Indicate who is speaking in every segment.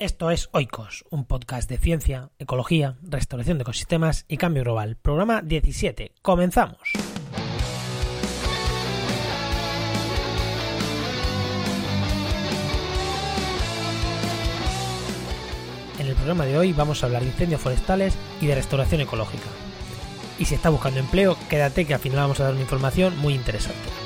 Speaker 1: Esto es Oikos, un podcast de ciencia, ecología, restauración de ecosistemas y cambio global. Programa 17. Comenzamos. En el programa de hoy vamos a hablar de incendios forestales y de restauración ecológica. Y si está buscando empleo, quédate que al final vamos a dar una información muy interesante.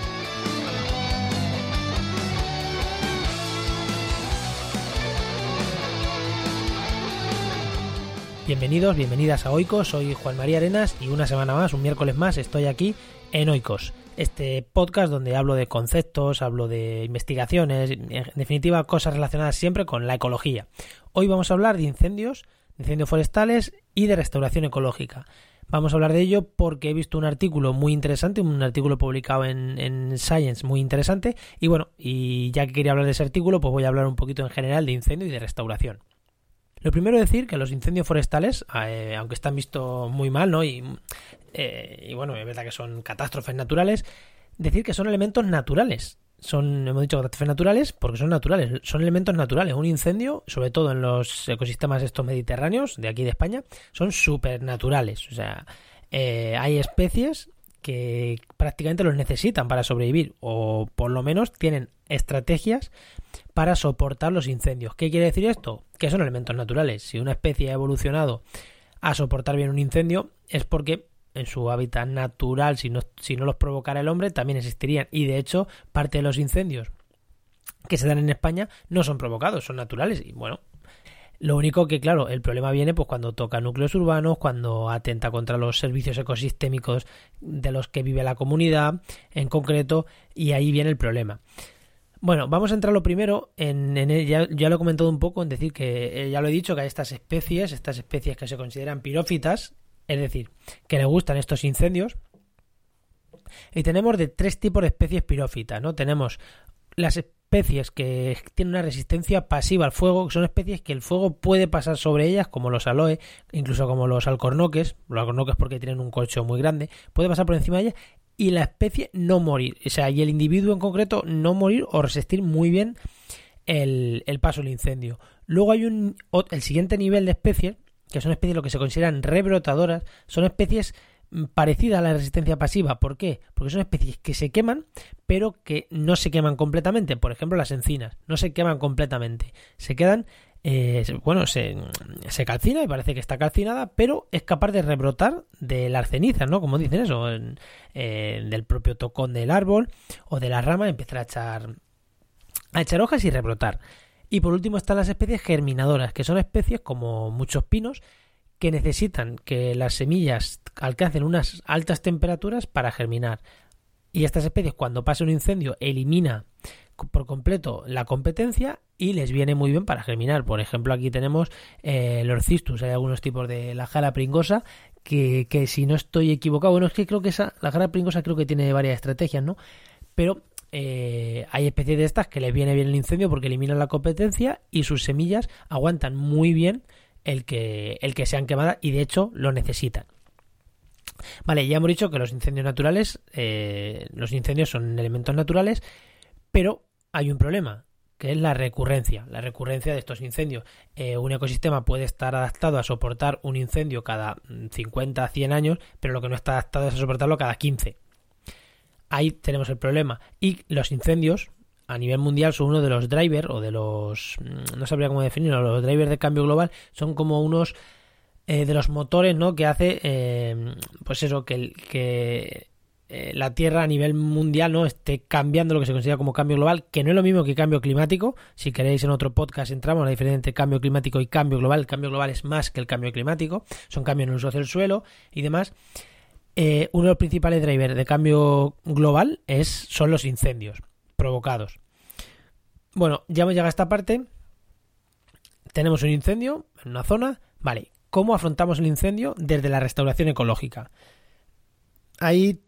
Speaker 1: Bienvenidos, bienvenidas a Oikos, soy Juan María Arenas y una semana más, un miércoles más, estoy aquí en Oikos, este podcast donde hablo de conceptos, hablo de investigaciones, en definitiva cosas relacionadas siempre con la ecología. Hoy vamos a hablar de incendios, de incendios forestales y de restauración ecológica. Vamos a hablar de ello porque he visto un artículo muy interesante, un artículo publicado en, en, Science muy interesante. Y bueno, y ya que quería hablar de ese artículo, pues voy a hablar un poquito en general de incendio y de restauración. Lo primero decir que los incendios forestales, eh, aunque están vistos muy mal, ¿no? Y, eh, y, bueno, es verdad que son catástrofes naturales, decir que son elementos naturales. Son, hemos dicho catástrofes naturales porque son naturales, son elementos naturales. Un incendio, sobre todo en los ecosistemas estos mediterráneos de aquí de España, son supernaturales. O sea, eh, hay especies que prácticamente los necesitan para sobrevivir o por lo menos tienen estrategias para soportar los incendios. ¿Qué quiere decir esto? Que son elementos naturales. Si una especie ha evolucionado a soportar bien un incendio es porque en su hábitat natural, si no, si no los provocara el hombre, también existirían. Y de hecho, parte de los incendios que se dan en España no son provocados, son naturales. Y bueno, lo único que, claro, el problema viene pues cuando toca núcleos urbanos, cuando atenta contra los servicios ecosistémicos de los que vive la comunidad en concreto, y ahí viene el problema. Bueno, vamos a entrar lo primero en, en ya, ya, lo he comentado un poco en decir que eh, ya lo he dicho que hay estas especies, estas especies que se consideran pirófitas, es decir, que le gustan estos incendios. Y tenemos de tres tipos de especies pirófitas, ¿no? Tenemos las especies que tienen una resistencia pasiva al fuego, que son especies que el fuego puede pasar sobre ellas, como los aloe, incluso como los alcornoques, los alcornoques porque tienen un colcho muy grande, puede pasar por encima de ellas y la especie no morir. O sea, y el individuo en concreto no morir o resistir muy bien el, el paso del incendio. Luego hay un el siguiente nivel de especies, que son especies lo que se consideran rebrotadoras, son especies parecidas a la resistencia pasiva. ¿Por qué? Porque son especies que se queman, pero que no se queman completamente. Por ejemplo, las encinas no se queman completamente. Se quedan eh, bueno, se, calcina y parece que está calcinada, pero es capaz de rebrotar de las cenizas, ¿no? Como dicen eso, del propio tocón del árbol o de la rama, empezar a echar, a echar hojas y rebrotar. Y por último están las especies germinadoras, que son especies como muchos pinos que necesitan que las semillas alcancen unas altas temperaturas para germinar. Y estas especies, cuando pasa un incendio, elimina por completo la competencia y les viene muy bien para germinar. Por ejemplo, aquí tenemos eh, los cistus, hay algunos tipos de la jara pringosa que, que, si no estoy equivocado, bueno, es que creo que esa, la jara pringosa creo que tiene varias estrategias, ¿no? Pero eh, hay especies de estas que les viene bien el incendio porque eliminan la competencia y sus semillas aguantan muy bien el que, el que sean quemadas y de hecho lo necesitan. Vale, ya hemos dicho que los incendios naturales, eh, los incendios son elementos naturales, pero hay un problema, que es la recurrencia, la recurrencia de estos incendios. Eh, un ecosistema puede estar adaptado a soportar un incendio cada 50, 100 años, pero lo que no está adaptado es a soportarlo cada 15. Ahí tenemos el problema. Y los incendios, a nivel mundial, son uno de los drivers, o de los... no sabría cómo definirlo, los drivers de cambio global son como unos... Eh, de los motores, ¿no? Que hace, eh, pues eso, que, que eh, la Tierra a nivel mundial no esté cambiando lo que se considera como cambio global, que no es lo mismo que cambio climático. Si queréis en otro podcast entramos en la diferencia entre cambio climático y cambio global. El cambio global es más que el cambio climático, son cambios en el uso del suelo y demás. Eh, uno de los principales drivers de cambio global es, son los incendios provocados. Bueno, ya hemos llegado a esta parte. Tenemos un incendio en una zona. Vale, ¿cómo afrontamos el incendio desde la restauración ecológica? Ahí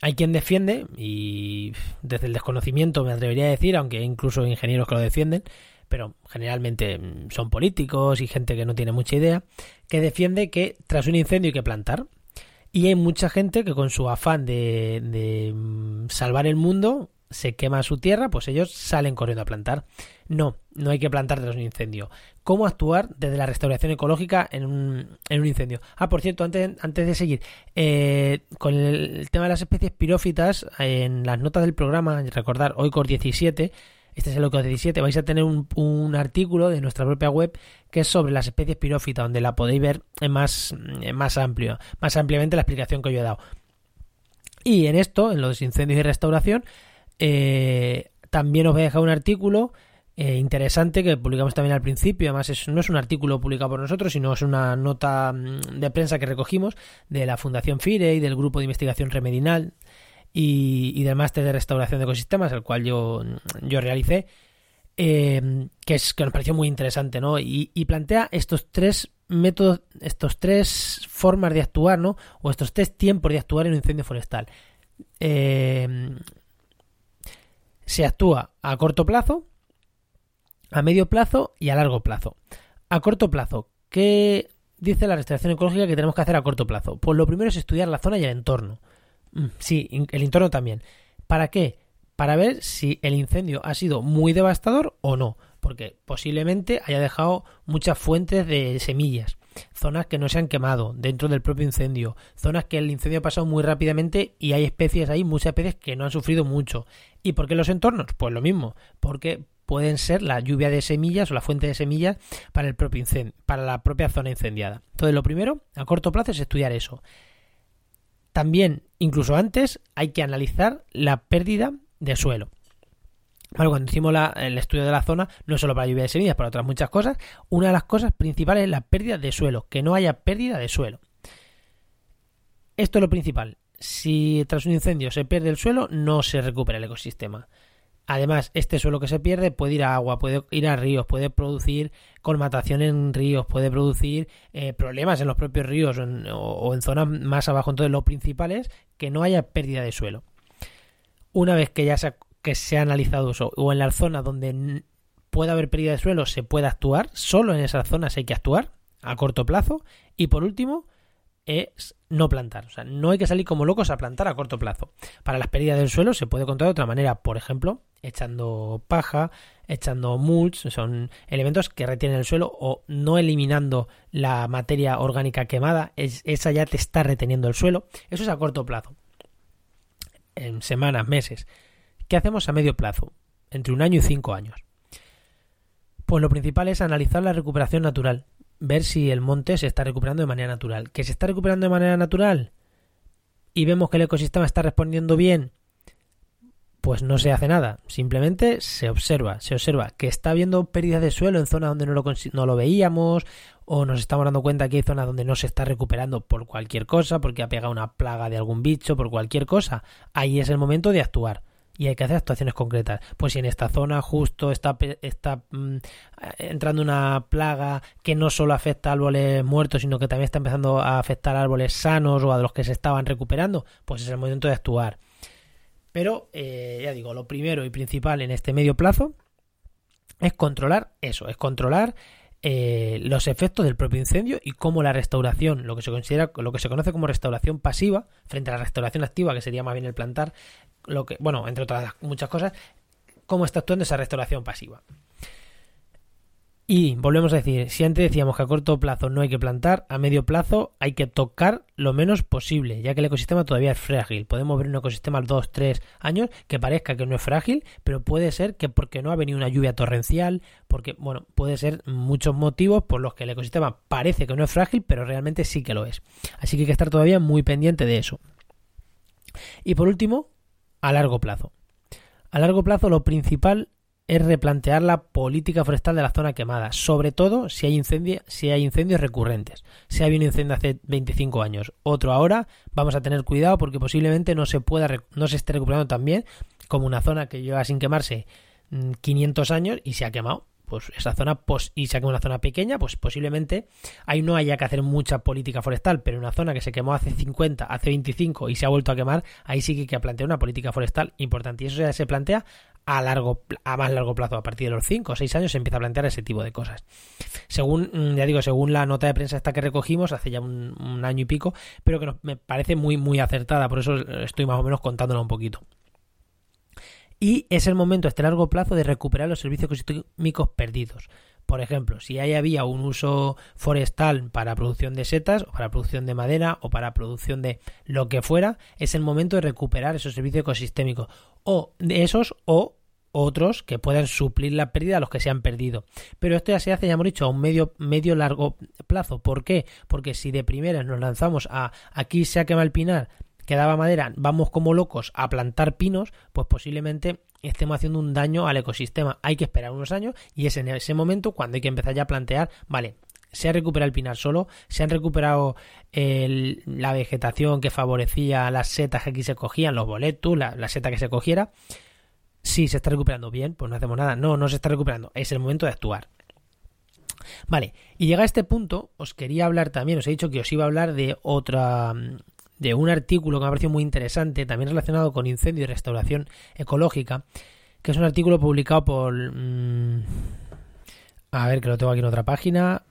Speaker 1: hay quien defiende, y desde el desconocimiento me atrevería a decir, aunque incluso ingenieros que lo defienden, pero generalmente mm, son políticos y gente que no tiene mucha idea, que defiende que tras un incendio hay que plantar. Y hay mucha gente que con su afán de, de mm, salvar el mundo se quema su tierra, pues ellos salen corriendo a plantar. No, no hay que plantar desde un incendio. ¿Cómo actuar desde la restauración ecológica en un, en un incendio? Ah, por cierto, antes, antes de seguir, eh, con el, tema de las especies pirófitas, en las notas del programa, recordar, hoy con 17, este es el OICOS 17, vais a tener un, artículo de nuestra propia web que es sobre las especies pirófitas, donde la podéis ver más, más amplio, más ampliamente la explicación que yo he dado. Y en esto, en los incendios y restauración, eh, también os voy a dejar un artículo eh, interesante que publicamos también al principio. Además, no es un artículo publicado por nosotros, sino es una nota mm, de prensa que recogimos de la Fundación FIRE y del Grupo de Investigación Remedinal y, del Máster de Restauración de Ecosistemas, el cual yo, yo realicé. Eh, que, es, que nos pareció muy interesante, ¿no? Y, y plantea estos tres métodos, estos tres formas de actuar, ¿no? O estos tres tiempos de actuar en un incendio forestal. Eh, se actúa a corto plazo, a medio plazo y a largo plazo. A corto plazo, ¿qué dice la restauración ecológica que tenemos que hacer a corto plazo? Pues lo primero es estudiar la zona y el entorno. Mm, sí, el entorno también. ¿Para qué? Para ver si el incendio ha sido muy devastador o no porque posiblemente haya dejado muchas fuentes de semillas, zonas que no se han quemado dentro del propio incendio, zonas que el incendio ha pasado muy rápidamente y hay especies ahí, muchas especies que no han sufrido mucho. ¿Y por qué los entornos? Pues lo mismo, porque pueden ser la lluvia de semillas o la fuente de semillas para el propio incendio, para la propia zona incendiada. Entonces, lo primero, a corto plazo, es estudiar eso. También, incluso antes, hay que analizar la pérdida de suelo. Bueno, cuando hicimos el estudio de la zona, no solo para lluvia de semillas, para otras muchas cosas, una de las cosas principales es la pérdida de suelo, que no haya pérdida de suelo. Esto es lo principal. Si tras un incendio se pierde el suelo, no se recupera el ecosistema. Además, este suelo que se pierde puede ir a agua, puede ir a ríos, puede producir colmatación en ríos, puede producir eh, problemas en los propios ríos o en, o en zonas más abajo. Entonces, lo principal es que no haya pérdida de suelo. Una vez que ya se ha que se ha analizado eso, o en las zonas donde pueda haber pérdida de suelo, se puede actuar, solo en esas zonas hay que actuar a corto plazo, y por último, es no plantar. O sea, no hay que salir como locos a plantar a corto plazo. Para las pérdidas del suelo se puede controlar de otra manera, por ejemplo, echando paja, echando mulch, son elementos que retienen el suelo o no eliminando la materia orgánica quemada, es, esa ya te está reteniendo el suelo. Eso es a corto plazo. En semanas, meses. ¿Qué hacemos a medio plazo? Entre un año y cinco años. Pues lo principal es analizar la recuperación natural, ver si el monte se está recuperando de manera natural. ¿Que se está recuperando de manera natural? Y vemos que el ecosistema está respondiendo bien, pues no se hace nada. Simplemente se observa, se observa que está habiendo pérdidas de suelo en zonas donde no lo, no lo veíamos, o nos estamos dando cuenta que hay zonas donde no se está recuperando por cualquier cosa, porque ha pegado una plaga de algún bicho, por cualquier cosa. Ahí es el momento de actuar y hay que hacer actuaciones concretas. Pues si en esta zona justo está, está mm, entrando una plaga que no solo afecta a árboles muertos, sino que también está empezando a afectar árboles sanos o a los que se estaban recuperando, pues es el momento de actuar. Pero, eh, ya digo, lo primero y principal en este medio plazo es controlar eso, es controlar eh, los efectos del propio incendio y cómo la restauración, lo que se considera, lo que se conoce como restauración pasiva, frente a la restauración activa, que sería más bien el plantar, lo que, bueno, entre otras muchas cosas, cómo está actuando esa restauración pasiva. Y volvemos a decir, si antes decíamos que a corto plazo no hay que plantar, a medio plazo hay que tocar lo menos posible, ya que el ecosistema todavía es frágil. Podemos ver un ecosistema a 2, 3 años que parezca que no es frágil, pero puede ser que porque no ha venido una lluvia torrencial, porque, bueno, puede ser muchos motivos por los que el ecosistema parece que no es frágil, pero realmente sí que lo es. Así que hay que estar todavía muy pendiente de eso. Y por último, a largo plazo. A largo plazo lo principal es replantear la política forestal de la zona quemada, sobre todo si hay, incendios, si hay incendios recurrentes. Si hay un incendio hace 25 años, otro ahora, vamos a tener cuidado porque posiblemente no se pueda no se esté recuperando tan bien como una zona que lleva sin quemarse 500 mm, años y se ha quemado pues esa zona pues, y se una zona pequeña, pues posiblemente ahí no haya que hacer mucha política forestal, pero en una zona que se quemó hace 50, hace 25 y se ha vuelto a quemar, ahí sí que hay que plantear una política forestal importante y eso ya se plantea a largo a más largo plazo, a partir de los 5 o 6 años se empieza a plantear ese tipo de cosas. Según mm, ya digo, según la nota de prensa esta que recogimos hace ya un, año y pico, pero que me parece muy muy acertada, por eso estoy más o menos contándola un poquito. Y es el momento a este largo plazo de recuperar los servicios ecosistémicos perdidos. Por ejemplo, si ahí había un uso forestal para producción de setas, o para producción de madera, o para producción de lo que fuera, es el momento de recuperar esos servicios ecosistémicos. O de esos, o otros que puedan suplir la pérdida a los que se han perdido. Pero esto ya se hace, ya hemos dicho, a un medio, medio largo plazo. ¿Por qué? Porque si de primeras nos lanzamos a aquí se ha quemado el pinar, quedaba madera, vamos como locos a plantar pinos, pues posiblemente estemos haciendo un daño al ecosistema. Hay que esperar unos años y es en ese momento cuando hay que empezar ya a plantear, vale, se ha recuperado el pinar solo, se han recuperado la vegetación que favorecía las setas que aquí se cogían, los boletos, la, seta que se cogiera. Si se está recuperando bien, pues no hacemos nada. No, no se está recuperando. Es el momento de actuar. Vale, y llega a este punto, os quería hablar también, os he dicho que os iba a hablar de otra, de un artículo que me ha parecido muy interesante, también relacionado con incendio y restauración ecológica, que es un artículo publicado por... Mmm, a ver, que lo tengo aquí en otra página.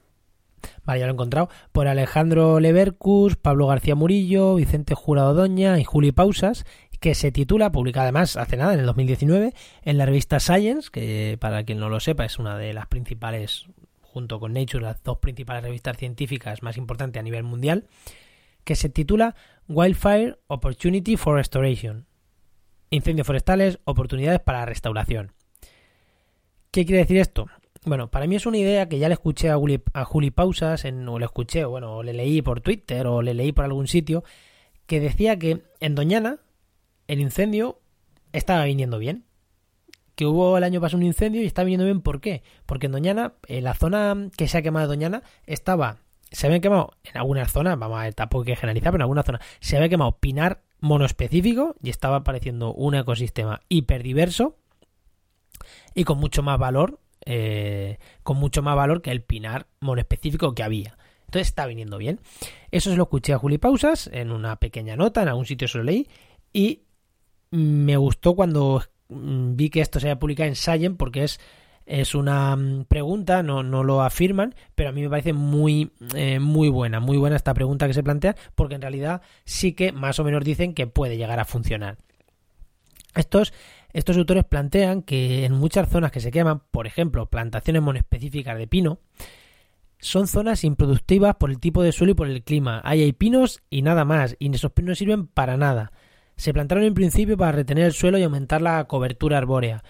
Speaker 1: Vale, ya lo he encontrado. Por Alejandro Levercus, Pablo García Murillo, Vicente Jurado Doña y Juli Pausas, que se titula, publicada además hace nada, en el 2019, en la revista Science, que para quien no lo sepa es una de las principales, junto con Nature, las dos principales revistas científicas más importantes a nivel mundial, que se titula Wildfire Opportunity for Restoration. Incendios forestales, oportunidades para la restauración. ¿Qué quiere decir esto? Bueno, para mí es una idea que ya le escuché a Juli, a Pausas, en, o le escuché, o bueno, le leí por Twitter, o le leí por algún sitio, que decía que en Doñana el incendio estaba viniendo bien. Que hubo el año pasado un incendio y está viniendo bien, ¿por qué? Porque en Doñana, en la zona que se ha quemado de Doñana, estaba se habían quemado en algunas zonas, vamos a ver, tampoco hay que generalizar, pero en algunas zonas se había quemado pinar monoespecífico y estaba apareciendo un ecosistema hiperdiverso y con mucho más valor, eh, con mucho más valor que el pinar monoespecífico que había. Entonces está viniendo bien. Eso se lo escuché a Juli Pausas en una pequeña nota, en algún sitio se lo leí y me gustó cuando vi que esto se había publicado en Science porque es es una mm, pregunta, no, no lo afirman, pero a mí me parece muy, eh, muy buena, muy buena esta pregunta que se plantea, porque en realidad sí que más o menos dicen que puede llegar a funcionar. Estos, estos autores plantean que en muchas zonas que se queman, por ejemplo, plantaciones monoespecíficas de pino, son zonas improductivas por el tipo de suelo y por el clima. Ahí hay pinos y nada más, y esos pinos no sirven para nada. Se plantaron en principio para retener el suelo y aumentar la cobertura arbórea.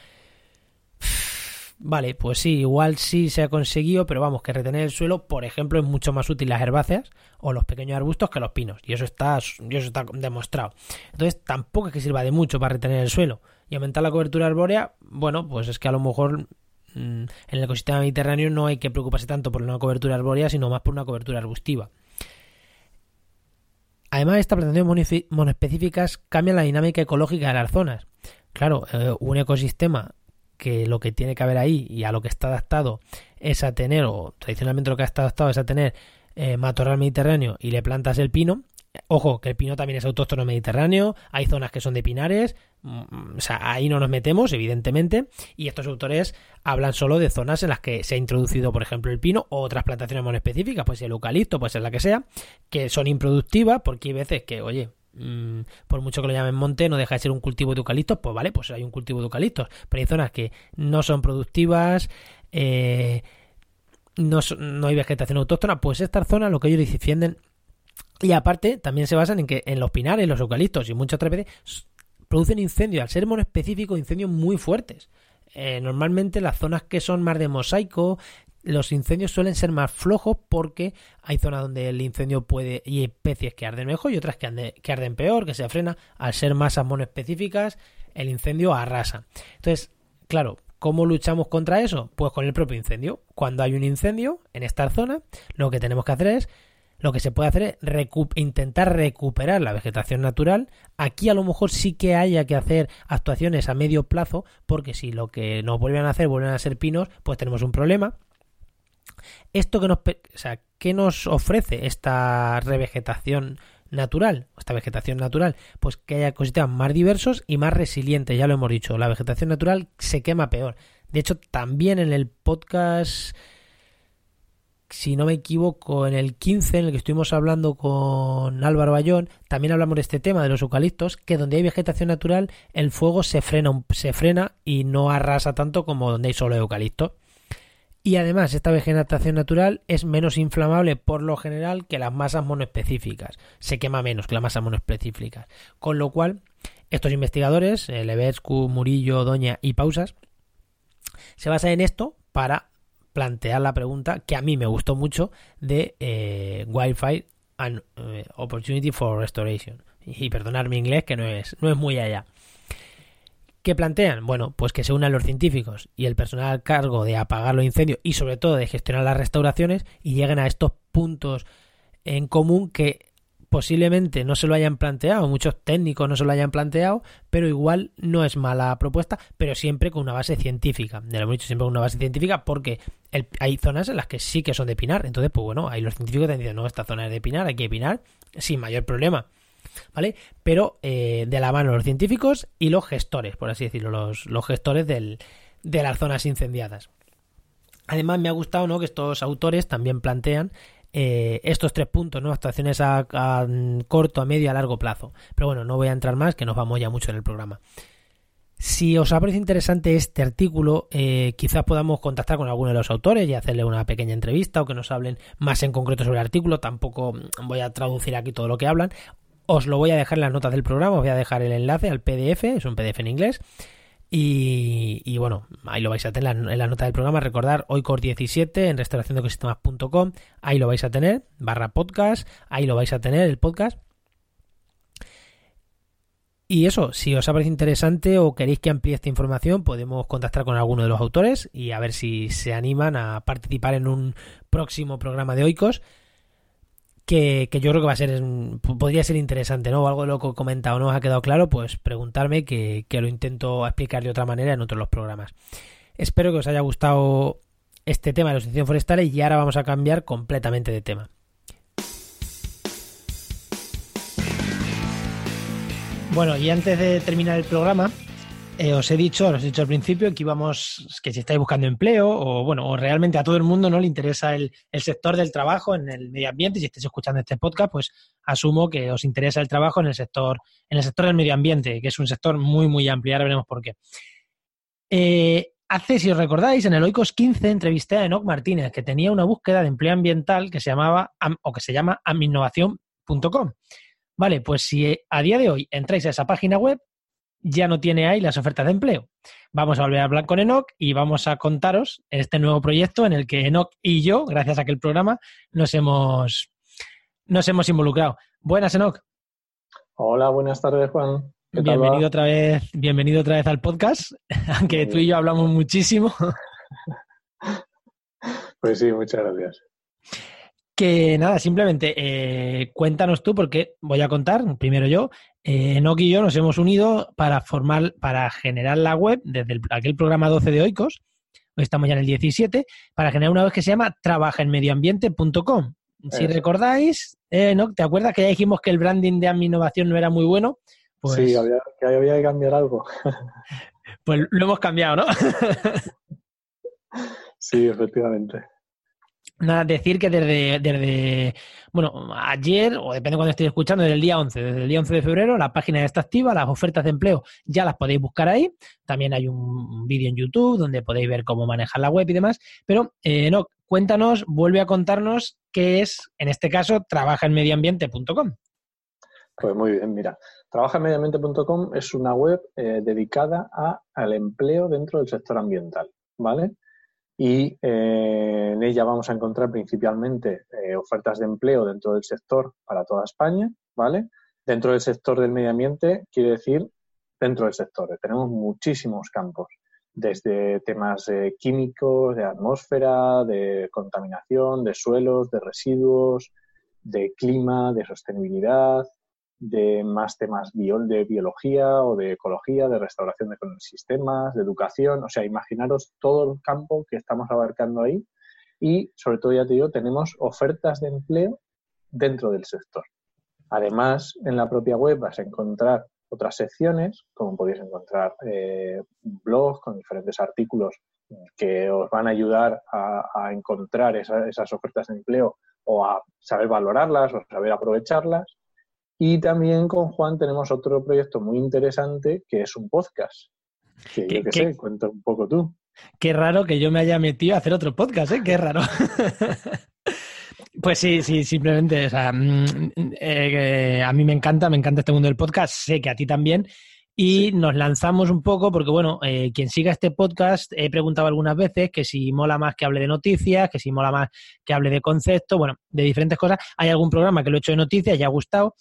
Speaker 1: Vale, pues sí, igual sí se ha conseguido, pero vamos, que retener el suelo, por ejemplo, es mucho más útil las herbáceas o los pequeños arbustos que los pinos. Y eso está, eso está demostrado. Entonces, tampoco es que sirva de mucho para retener el suelo. Y aumentar la cobertura arbórea, bueno, pues es que a lo mejor mm, en el ecosistema mediterráneo no hay que preocuparse tanto por una cobertura arbórea, sino más por una cobertura arbustiva. Además, estas plantaciones monoespecíficas cambian la dinámica ecológica de las zonas. Claro, eh, un ecosistema que lo que tiene que haber ahí y a lo que está adaptado es a tener, o tradicionalmente lo que ha estado adaptado es a tener eh, matorral mediterráneo y le plantas el pino. Ojo, que el pino también es autóctono mediterráneo, hay zonas que son de pinares, mm, o sea, ahí no nos metemos, evidentemente, y estos autores hablan solo de zonas en las que se ha introducido, por ejemplo, el pino o otras plantaciones muy específicas, pues el eucalipto, pues es la que sea, que son improductivas, porque hay veces que, oye, Mm, por mucho que lo llamen monte, no deja de ser un cultivo de eucaliptos, pues vale, pues hay un cultivo de eucaliptos. Pero hay zonas que no son productivas, eh, no, no, hay vegetación autóctona, pues estas zonas lo que ellos defienden. Y aparte, también se basan en que en los pinares, los eucaliptos y muchas otras veces producen incendios, al ser monoespecífico, incendios muy fuertes. Eh, normalmente las zonas que son más de mosaico, los incendios suelen ser más flojos porque hay zonas donde el incendio puede y especies que arden mejor y otras que, arden peor, que se frena. Al ser masas monoespecíficas, el incendio arrasa. Entonces, claro, ¿cómo luchamos contra eso? Pues con el propio incendio. Cuando hay un incendio en esta zona, lo que tenemos que hacer es lo que se puede hacer es intentar recuperar la vegetación natural. Aquí a lo mejor sí que haya que hacer actuaciones a medio plazo, porque si lo que nos vuelven a hacer vuelven a ser pinos, pues tenemos un problema. Esto que nos, o sea, ¿qué nos ofrece esta revegetación natural, esta vegetación natural, pues que haya ecosistemas más diversos y más resilientes, ya lo hemos dicho, la vegetación natural se quema peor. De hecho, también en el podcast si no me equivoco, en el 15, en el que estuvimos hablando con Álvaro Bayón, también hablamos de este tema de los eucaliptos, que donde hay vegetación natural, el fuego se frena, se frena y no arrasa tanto como donde hay solo eucalipto. Y además, esta vegetación natural es menos inflamable por lo general que las masas monoespecíficas. Se quema menos que las masas monoespecíficas. Con lo cual, estos investigadores, eh, Levescu, Murillo, Doña y Pausas, se basan en esto para plantear la pregunta que a mí me gustó mucho de eh, Wi-Fi and eh, Opportunity for Restoration. Y perdonar mi inglés que no es, no es muy allá. ¿Qué plantean? Bueno, pues que se unan los científicos y el personal al cargo de apagar los incendios y sobre todo de gestionar las restauraciones y lleguen a estos puntos en común que posiblemente no se lo hayan planteado, muchos técnicos no se lo hayan planteado, pero igual no es mala propuesta, pero siempre con una base científica. Ya lo hemos dicho siempre con una base científica porque hay zonas en las que sí que son de pinar. Entonces, pues bueno, ahí los científicos te dicen, no, esta zona es de pinar, hay que pinar sin mayor problema. ¿Vale? Pero eh, de la mano los científicos y los gestores, por así decirlo, los, los gestores del, de las zonas incendiadas. Además, me ha gustado ¿no? que estos autores también plantean eh, estos tres puntos, ¿no? Actuaciones a, corto, a medio, a largo plazo. Pero bueno, no voy a entrar más, que nos vamos ya mucho en el programa. Si os ha parecido interesante este artículo, eh, quizás podamos contactar con alguno de los autores y hacerle una pequeña entrevista o que nos hablen más en concreto sobre el artículo. Tampoco voy a traducir aquí todo lo que hablan. Os lo voy a dejar en las notas del programa, os voy a dejar el enlace al PDF, es un PDF en inglés y, bueno, ahí lo vais a tener en la nota del programa. Recordar, hoy 17 en restauraciondeecosistemas.com. Ahí lo vais a tener, barra podcast. Ahí lo vais a tener, el podcast. Y eso, si os ha parecido interesante o queréis que amplíe esta información, podemos contactar con alguno de los autores y a ver si se animan a participar en un próximo programa de Oikos que, yo creo que va a ser, podría ser interesante, ¿no? O algo de lo que he comentado no os ha quedado claro, pues preguntarme que, lo intento explicar de otra manera en otros los programas. Espero que os haya gustado este tema de la asociación forestales y ahora vamos a cambiar completamente de tema. Bueno, y antes de terminar el programa, eh, os he dicho, os he dicho al principio que íbamos, que si estáis buscando empleo o bueno, o realmente a todo el mundo no le interesa el, sector del trabajo en el medio ambiente, si estáis escuchando este podcast, pues asumo que os interesa el trabajo en el sector, en el sector del medio ambiente, que es un sector muy, muy amplio, ahora veremos por qué. Eh, hace, si os recordáis, en el Oikos 15 entrevisté a Enoch Martínez, que tenía una búsqueda de empleo ambiental que se llamaba, o que se llama aminnovación.com. Vale, pues si a día de hoy entráis a esa página web, ya no tiene ahí las ofertas de empleo. Vamos a volver a hablar con Enoch y vamos a contaros este nuevo proyecto en el que Enoch y yo, gracias a aquel programa, nos hemos, nos hemos involucrado. Buenas, Enoch.
Speaker 2: Hola, buenas tardes, Juan.
Speaker 1: Bienvenido otra vez, bienvenido otra vez al podcast, aunque tú y yo hablamos muchísimo.
Speaker 2: Pues sí, muchas gracias.
Speaker 1: Que nada, simplemente eh, cuéntanos tú, porque voy a contar, primero yo, eh, y yo nos hemos unido para formar, para generar la web desde aquel programa 12 de Oikos, hoy estamos ya en el 17, para generar una web que se llama trabajaenmedioambiente.com. Si recordáis, eh, ¿te acuerdas que ya dijimos que el branding de innovación no era muy bueno?
Speaker 2: Pues, sí, que había que cambiar algo.
Speaker 1: pues lo hemos cambiado, ¿no?
Speaker 2: sí, efectivamente.
Speaker 1: Nada, decir que desde, desde, bueno, ayer, o depende de cuando estéis escuchando, desde el día 11, desde el día 11 de febrero, la página está activa, las ofertas de empleo ya las podéis buscar ahí. También hay un vídeo en YouTube donde podéis ver cómo manejar la web y demás. Pero, eh, no, cuéntanos, vuelve a contarnos qué es, en este caso, trabajaenmedioambiente.com.
Speaker 2: Pues muy bien, mira, trabajaenmedioambiente.com es una web eh, dedicada a, al empleo dentro del sector ambiental, ¿vale? Y eh, en ella vamos a encontrar principalmente eh, ofertas de empleo dentro del sector para toda España, ¿vale? Dentro del sector del medio ambiente quiere decir dentro del sector. Tenemos muchísimos campos, desde temas químicos, de atmósfera, de contaminación, de suelos, de residuos, de clima, de sostenibilidad, de más temas de biología o de ecología, de restauración de sistemas, de educación. O sea, imaginaros todo el campo que estamos abarcando ahí y, sobre todo, ya te digo, tenemos ofertas de empleo dentro del sector. Además, en la propia web vas a encontrar otras secciones, como podéis encontrar eh, blogs con diferentes artículos que os van a ayudar a, encontrar esas ofertas de empleo o a saber valorarlas o saber aprovecharlas. Y también con Juan tenemos otro proyecto muy interesante que es un podcast. Que yo qué sé, cuenta un poco tú.
Speaker 1: Qué raro que yo me haya metido a hacer otro podcast, ¿eh? Qué raro. Pues sí, sí, simplemente, o sea, mm, eh, a mí me encanta, me encanta este mundo del podcast, sé que a ti también, y nos lanzamos un poco porque, bueno, eh, quien siga este podcast, he preguntado algunas veces que si mola más que hable de noticias, que si mola más que hable de conceptos, bueno, de diferentes cosas. Hay algún programa que lo he hecho de noticias y ha gustado,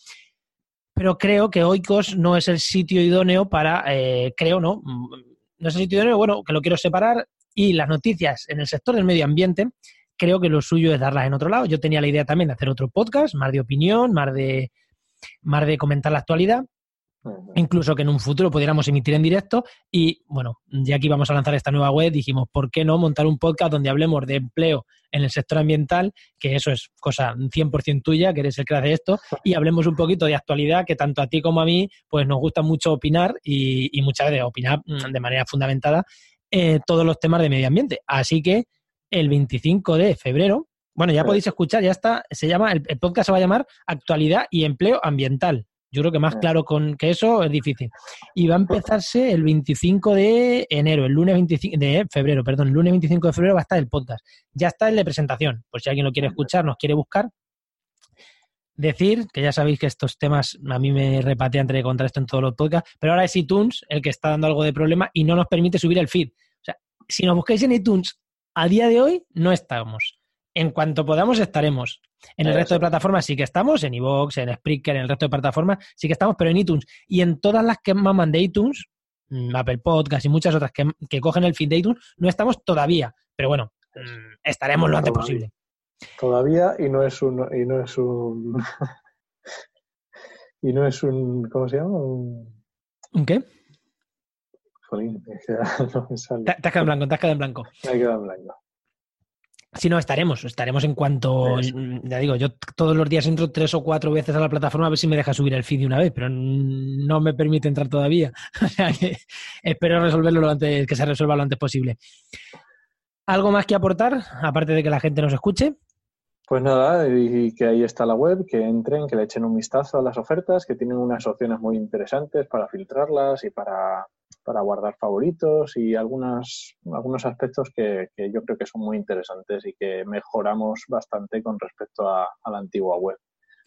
Speaker 1: pero creo que Oikos no es el sitio idóneo para, eh, creo, ¿no? Mm, no es el sitio idóneo, bueno, que lo quiero separar y las noticias en el sector del medio ambiente creo que lo suyo es darlas en otro lado. Yo tenía la idea también de hacer otro podcast, más de opinión, más de, más de comentar la actualidad, incluso que en un futuro pudiéramos emitir en directo. Y bueno, ya que íbamos a lanzar esta nueva web, dijimos, ¿por qué no montar un podcast donde hablemos de empleo en el sector ambiental? Que eso es cosa 100% tuya, que eres el que hace esto, y hablemos un poquito de actualidad, que tanto a ti como a mí, pues nos gusta mucho opinar y, muchas veces opinar mm, de manera fundamentada eh, todos los temas de medio ambiente. Así que el 25 de febrero. Bueno, ya podéis escuchar, ya está, se llama, el, podcast se va a llamar Actualidad y Empleo Ambiental. Yo creo que más claro con que eso es difícil. Y va a empezarse el 25 de enero, el lunes 25 de febrero, perdón, el lunes 25 de febrero va a estar el podcast. Ya está el de presentación, por si alguien lo quiere escuchar, nos quiere buscar. Decir que ya sabéis que estos temas a mí me repatean entre contra esto en todos los podcasts, pero ahora es iTunes el que está dando algo de problema y no nos permite subir el feed. O sea, si nos buscáis en iTunes a día de hoy no estamos. En cuanto podamos estaremos. En el resto de plataformas sí que estamos, en iVoox, en Spreaker, en el resto de plataformas sí que estamos, pero en iTunes y en todas las que maman de iTunes, mm, Apple Podcast y muchas otras que, cogen el feed de iTunes, no estamos todavía. Pero bueno, estaremos lo antes posible.
Speaker 2: Todavía y no es un y no es un y no es un ¿cómo se llama?
Speaker 1: ¿Un qué? Te, has quedado en blanco, te has quedado en blanco.
Speaker 2: Me he quedado en blanco.
Speaker 1: Si no, estaremos, estaremos en cuanto, ya digo, yo todos los días entro tres o cuatro veces a la plataforma a ver si me deja subir el feed de una vez, pero no me permite entrar todavía. O sea que espero resolverlo lo antes, que se resuelva lo antes posible. ¿Algo más que aportar, aparte de que la gente nos escuche?
Speaker 2: Pues nada, y que ahí está la web, que entren, que le echen un vistazo a las ofertas, que tienen unas opciones muy interesantes para filtrarlas y para, para guardar favoritos y algunas, algunos aspectos que, yo creo que son muy interesantes y que mejoramos bastante con respecto a, la antigua web.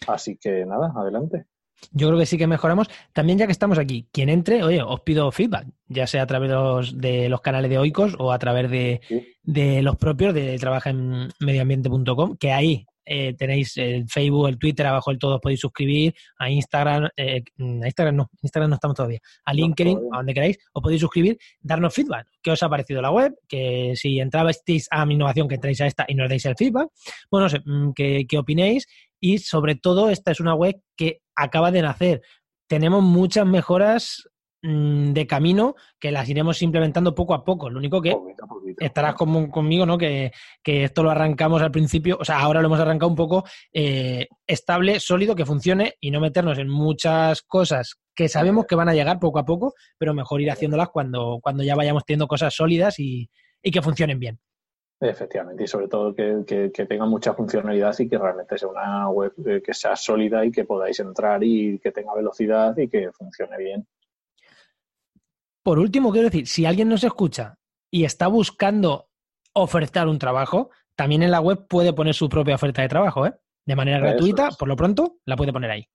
Speaker 2: Así que nada, adelante.
Speaker 1: Yo creo que sí que mejoramos. También ya que estamos aquí, quien entre, oye, os pido feedback, ya sea a través de los, canales de Oikos o a través de, de los propios de trabaja en medioambiente.com, que ahí eh, tenéis el Facebook, el Twitter, abajo del todo os podéis suscribir, a Instagram, eh, a Instagram no, Instagram no estamos todavía, a LinkedIn, a donde queráis, os podéis suscribir, darnos feedback, qué os ha parecido la web, que si entrabasteis a mi innovación, que entréis a esta y nos deis el feedback, bueno, no sé, mm, que, que opinéis y sobre todo esta es una web que acaba de nacer. Tenemos muchas mejoras Mm, de camino que las iremos implementando poco a poco. Lo único que estarás conmigo, ¿no? Que, esto lo arrancamos al principio, o sea, ahora lo hemos arrancado un poco eh, estable, sólido, que funcione y no meternos en muchas cosas que sabemos que van a llegar poco a poco, pero mejor ir haciéndolas cuando, cuando ya vayamos teniendo cosas sólidas y, que funcionen bien.
Speaker 2: Efectivamente, y sobre todo que, que, tenga mucha funcionalidad y que realmente sea una web eh, que sea sólida y que podáis entrar y que tenga velocidad y que funcione bien.
Speaker 1: Por último, quiero decir, si alguien nos escucha y está buscando ofertar un trabajo, también en la web puede poner su propia oferta de trabajo, ¿eh? De manera gratuita, por lo pronto, la puede poner ahí.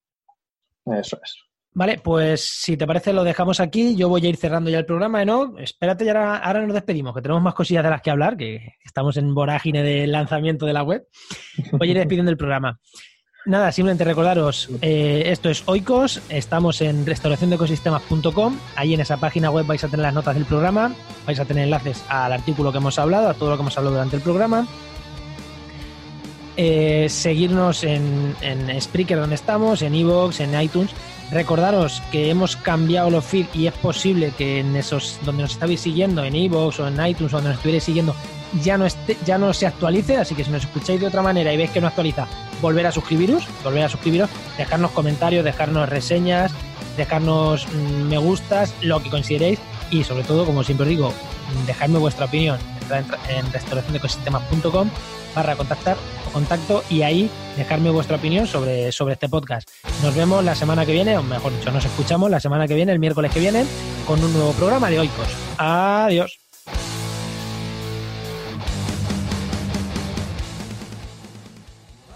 Speaker 2: Eso es.
Speaker 1: Vale, pues si te parece lo dejamos aquí. Yo voy a ir cerrando ya el programa, ¿no? Espérate, y ahora, ahora nos despedimos, que tenemos más cosillas de las que hablar, que estamos en vorágine de lanzamiento de la web. Voy a ir despidiendo el programa. Nada, simplemente recordaros, eh, esto es Oikos, estamos en restauraciondeecosistemas.com, ahí en esa página web vais a tener las notas del programa, vais a tener enlaces al artículo que hemos hablado, a todo lo que hemos hablado durante el programa. Eh, seguirnos en, en Spreaker donde estamos, en Evox, en iTunes. Recordaros que hemos cambiado los feeds y es posible que en esos donde nos estáis siguiendo, en Evox o en iTunes o donde nos estuvierais siguiendo, ya no, esté, ya no se actualice, así que si nos escucháis de otra manera y veis que no actualiza, volver a suscribiros, volver a suscribiros, dejarnos comentarios, dejarnos reseñas, dejarnos mm, me gustas, lo que consideréis y sobre todo, como siempre digo, dejadme vuestra opinión. en restauracionecosistemas.com barra contactar o contacto y ahí dejarme vuestra opinión sobre, sobre este podcast. Nos vemos la semana que viene, o mejor dicho, nos escuchamos la semana que viene, el miércoles que viene, con un nuevo programa de Oikos. Adiós.